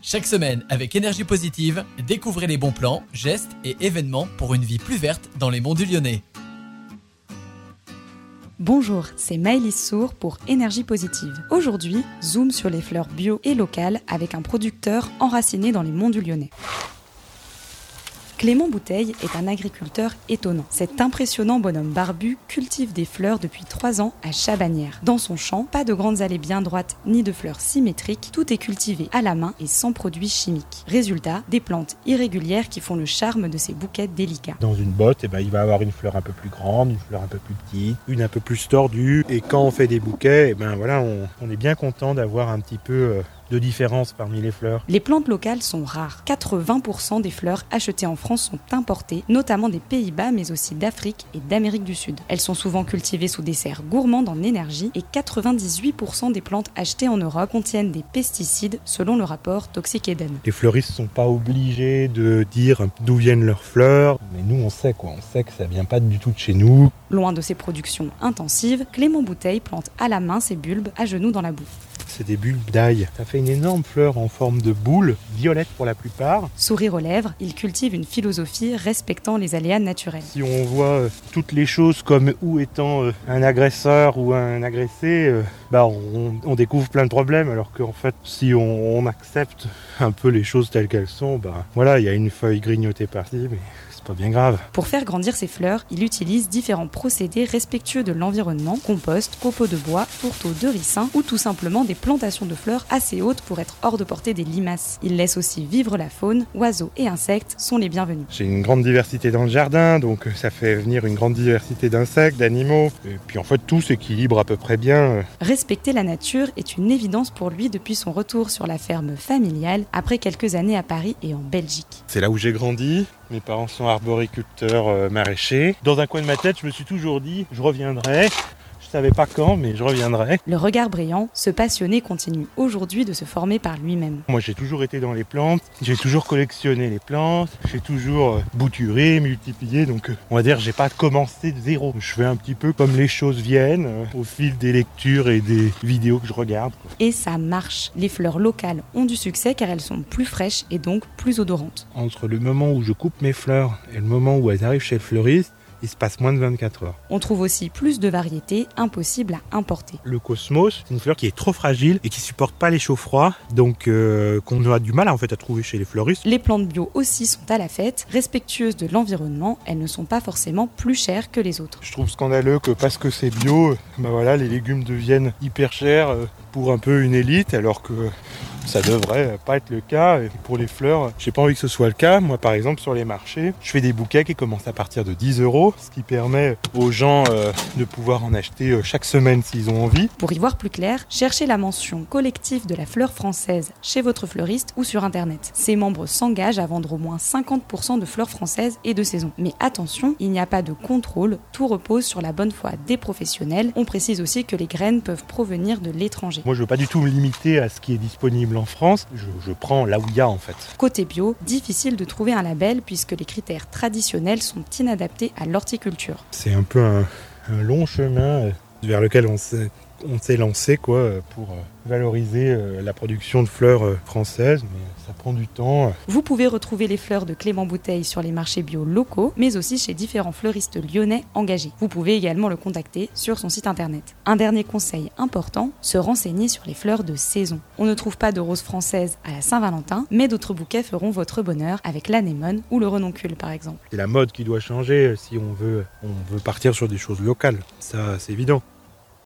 Chaque semaine, avec énergie positive, découvrez les bons plans, gestes et événements pour une vie plus verte dans les monts du Lyonnais. Bonjour, c'est Maëlys Sour pour Énergie Positive. Aujourd'hui, zoom sur les fleurs bio et locales avec un producteur enraciné dans les monts du Lyonnais. Clément Bouteille est un agriculteur étonnant. Cet impressionnant bonhomme barbu cultive des fleurs depuis trois ans à Chabanière. Dans son champ, pas de grandes allées bien droites ni de fleurs symétriques, tout est cultivé à la main et sans produits chimiques. Résultat, des plantes irrégulières qui font le charme de ces bouquets délicats. Dans une botte, eh ben, il va avoir une fleur un peu plus grande, une fleur un peu plus petite, une un peu plus tordue. Et quand on fait des bouquets, eh ben, on est bien content d'avoir un petit peu euh, de différence parmi les fleurs. Les plantes locales sont rares. 80% des fleurs achetées en France sont importées, notamment des Pays-Bas, mais aussi d'Afrique et d'Amérique du Sud. Elles sont souvent cultivées sous des serres gourmandes en énergie et 98% des plantes achetées en Europe contiennent des pesticides selon le rapport Toxic Eden. Les fleuristes sont pas obligés de dire d'où viennent leurs fleurs, mais nous on sait quoi, on sait que ça vient pas du tout de chez nous. Loin de ces productions intensives, Clément Bouteille plante à la main ses bulbes à genoux dans la boue. C'est des bulbes d'ail. Ça fait une énorme fleur en forme de boule, violette pour la plupart. Sourire aux lèvres, il cultive une philosophie respectant les aléas naturels. Si on voit euh, toutes les choses comme ou étant euh, un agresseur ou un agressé, euh, bah on, on découvre plein de problèmes. Alors qu'en fait, si on, on accepte un peu les choses telles qu'elles sont, bah voilà, il y a une feuille grignotée par-ci, mais c'est pas bien grave. Pour faire grandir ses fleurs, il utilise différents procédés respectueux de l'environnement, compost, copeaux de bois, tourteaux de ricin ou tout simplement des plantations de fleurs assez hautes pour être hors de portée des limaces. Il laisse aussi vivre la faune, oiseaux et insectes sont les bienvenus. J'ai une grande diversité dans le jardin, donc euh, ça fait venir une grande diversité d'insectes, d'animaux. Et puis en fait, tout s'équilibre à peu près bien. euh. Respecter la nature est une évidence pour lui depuis son retour sur la ferme familiale après quelques années à Paris et en Belgique. C'est là où j'ai grandi. Mes parents sont arboriculteurs euh, maraîchers. Dans un coin de ma tête, je me suis toujours dit, je reviendrai. Je savais pas quand, mais je reviendrai. Le regard brillant, ce passionné continue aujourd'hui de se former par lui-même. Moi, j'ai toujours été dans les plantes. J'ai toujours collectionné les plantes. J'ai toujours euh, bouturé, multiplié. Donc, euh, on va dire, j'ai pas commencé de zéro. Je fais un petit peu comme les choses viennent, euh, au fil des lectures et des vidéos que je regarde. quoi. Et ça marche. Les fleurs locales ont du succès car elles sont plus fraîches et donc plus odorantes. Entre le moment où je coupe mes fleurs et le moment où elles arrivent chez le fleuriste, il se passe moins de 24 heures. On trouve aussi plus de variétés impossibles à importer. Le cosmos, c'est une fleur qui est trop fragile et qui supporte pas les chauds froids, donc euh, qu'on a du mal en fait à trouver chez les fleuristes. Les plantes bio aussi sont à la fête, respectueuses de l'environnement, elles ne sont pas forcément plus chères que les autres. Je trouve scandaleux que parce que c'est bio, bah voilà, les légumes deviennent hyper chers euh, un peu une élite, alors que ça devrait pas être le cas. Pour les fleurs, j'ai pas envie que ce soit le cas. Moi, par exemple, sur les marchés, je fais des bouquets qui commencent à partir de 10 euros, ce qui permet aux gens euh, de pouvoir en acheter euh, chaque semaine s'ils ont envie. Pour y voir plus clair, cherchez la mention collective de la fleur française chez votre fleuriste ou sur internet. Ses membres s'engagent à vendre au moins 50% de fleurs françaises et de saison. Mais attention, il n'y a pas de contrôle, tout repose sur la bonne foi des professionnels. On précise aussi que les graines peuvent provenir de l'étranger. Moi, je veux pas du tout me limiter à ce qui est disponible en France. Je, je prends là où il y a en fait. Côté bio, difficile de trouver un label puisque les critères traditionnels sont inadaptés à l'horticulture. C'est un peu un, un long chemin euh, vers lequel on s'est, on s'est lancé quoi, pour euh, valoriser euh, la production de fleurs euh, françaises, mais ça prend du temps. Vous pouvez retrouver les fleurs de Clément Bouteille sur les marchés bio locaux, mais aussi chez différents fleuristes lyonnais engagés. Vous pouvez également le contacter sur son site internet. Un dernier conseil important, se renseigner sur les fleurs de saison. On ne trouve pas de roses françaises à la Saint-Valentin, mais d'autres bouquets feront votre bonheur avec l'anémone ou le renoncule par exemple. C'est la mode qui doit changer si on veut, on veut partir sur des choses locales. Ça, c'est évident.